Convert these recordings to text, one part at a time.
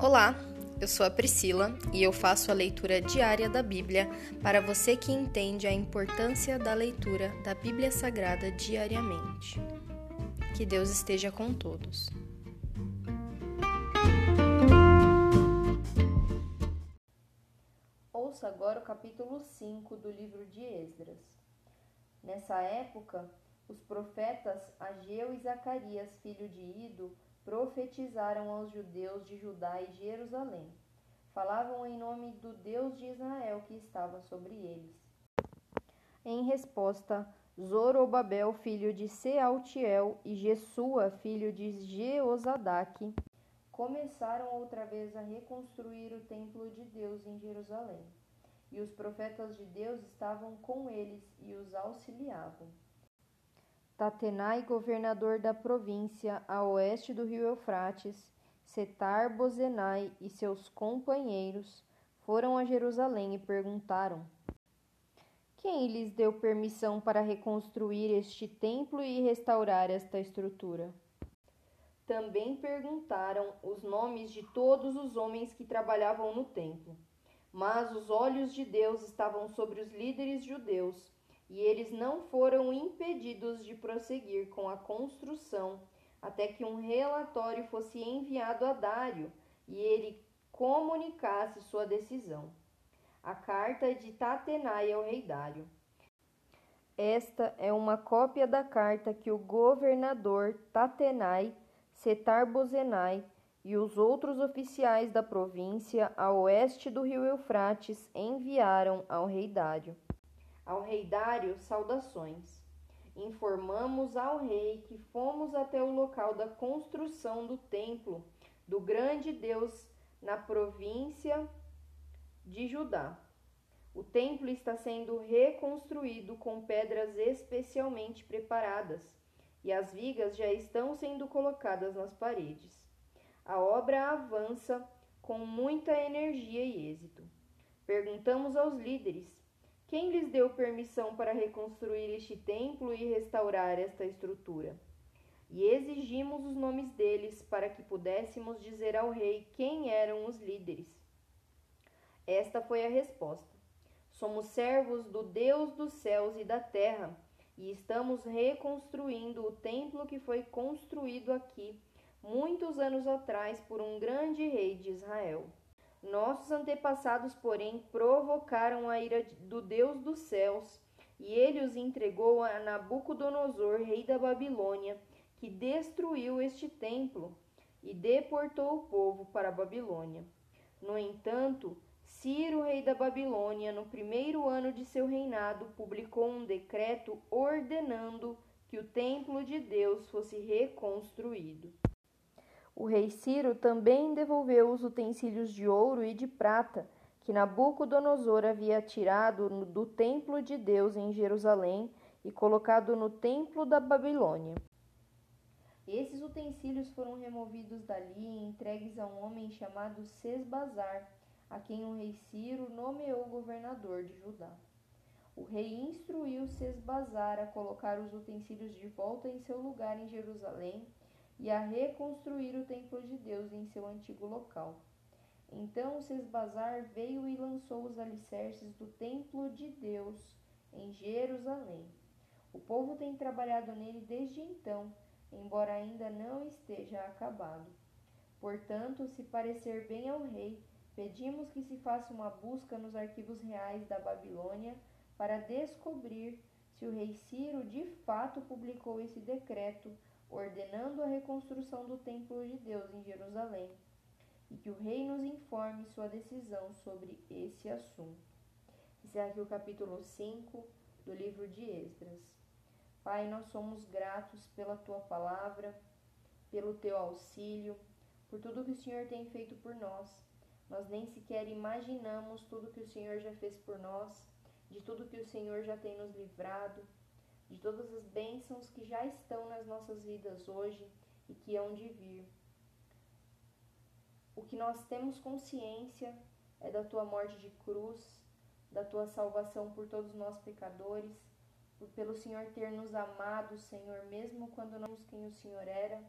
Olá, eu sou a Priscila e eu faço a leitura diária da Bíblia para você que entende a importância da leitura da Bíblia Sagrada diariamente. Que Deus esteja com todos. Ouça agora o capítulo 5 do livro de Esdras. Nessa época, os profetas Ageu e Zacarias, filho de Ido, profetizaram aos judeus de Judá e Jerusalém. Falavam em nome do Deus de Israel que estava sobre eles. Em resposta, Zorobabel, filho de Sealtiel, e Jesua, filho de Jeozadaque, começaram outra vez a reconstruir o templo de Deus em Jerusalém. E os profetas de Deus estavam com eles e os auxiliavam. Tatenai, governador da província a oeste do rio Eufrates, Setar Bozenai e seus companheiros foram a Jerusalém e perguntaram: Quem lhes deu permissão para reconstruir este templo e restaurar esta estrutura? Também perguntaram os nomes de todos os homens que trabalhavam no templo. Mas os olhos de Deus estavam sobre os líderes judeus e eles não foram impedidos de prosseguir com a construção até que um relatório fosse enviado a Dário e ele comunicasse sua decisão. A carta de Tatenai ao rei Dário. Esta é uma cópia da carta que o governador Tatenai, Setar-Bozenai e os outros oficiais da província a oeste do rio Eufrates enviaram ao rei Dário. Ao rei Dário, saudações. Informamos ao rei que fomos até o local da construção do templo do grande Deus na província de Judá. O templo está sendo reconstruído com pedras especialmente preparadas e as vigas já estão sendo colocadas nas paredes. A obra avança com muita energia e êxito. Perguntamos aos líderes quem lhes deu permissão para reconstruir este templo e restaurar esta estrutura? E exigimos os nomes deles para que pudéssemos dizer ao rei quem eram os líderes. Esta foi a resposta: Somos servos do Deus dos céus e da terra, e estamos reconstruindo o templo que foi construído aqui muitos anos atrás por um grande rei de Israel. Nossos antepassados, porém, provocaram a ira do Deus dos céus, e ele os entregou a Nabucodonosor, rei da Babilônia, que destruiu este templo e deportou o povo para a Babilônia. No entanto, Ciro, rei da Babilônia, no primeiro ano de seu reinado, publicou um decreto ordenando que o templo de Deus fosse reconstruído. O rei Ciro também devolveu os utensílios de ouro e de prata que Nabucodonosor havia tirado do templo de Deus em Jerusalém e colocado no templo da Babilônia. Esses utensílios foram removidos dali e entregues a um homem chamado Sesbazar, a quem o rei Ciro nomeou governador de Judá. O rei instruiu Sesbazar a colocar os utensílios de volta em seu lugar em Jerusalém e a reconstruir o templo de Deus em seu antigo local. Então Sesbazar veio e lançou os alicerces do templo de Deus em Jerusalém. O povo tem trabalhado nele desde então, embora ainda não esteja acabado. Portanto, se parecer bem ao rei, pedimos que se faça uma busca nos arquivos reais da Babilônia para descobrir se o rei Ciro de fato publicou esse decreto ordenando a reconstrução do templo de Deus em Jerusalém, e que o rei nos informe sua decisão sobre esse assunto. Encerra aqui o capítulo 5 do livro de Esdras. Pai, nós somos gratos pela tua palavra, pelo teu auxílio, por tudo que o Senhor tem feito por nós. Nós nem sequer imaginamos tudo que o Senhor já fez por nós, de tudo que o Senhor já tem nos livrado de todas as bênçãos que já estão nas nossas vidas hoje e que hão de vir. O que nós temos consciência é da tua morte de cruz, da tua salvação por todos nós pecadores, pelo Senhor ter nos amado, Senhor, mesmo quando não sabemos quem o Senhor era.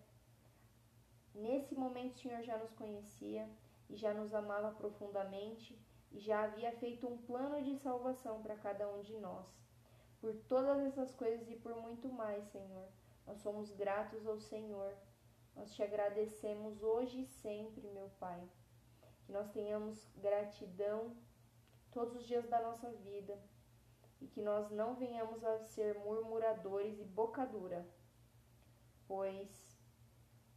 Nesse momento o Senhor já nos conhecia e já nos amava profundamente e já havia feito um plano de salvação para cada um de nós. Por todas essas coisas e por muito mais, Senhor, nós somos gratos ao Senhor. Nós te agradecemos hoje e sempre, meu Pai. Que nós tenhamos gratidão todos os dias da nossa vida e que nós não venhamos a ser murmuradores e boca dura, pois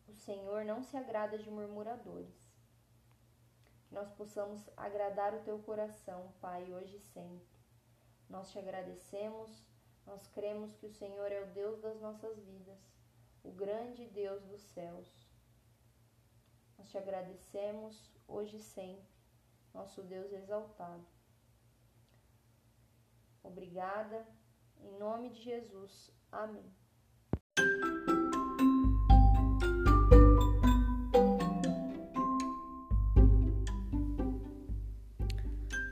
o Senhor não se agrada de murmuradores. Que nós possamos agradar o teu coração, Pai, hoje e sempre. Nós te agradecemos, nós cremos que o Senhor é o Deus das nossas vidas, o grande Deus dos céus. Nós te agradecemos hoje e sempre, nosso Deus exaltado. Obrigada. Em nome de Jesus. Amém.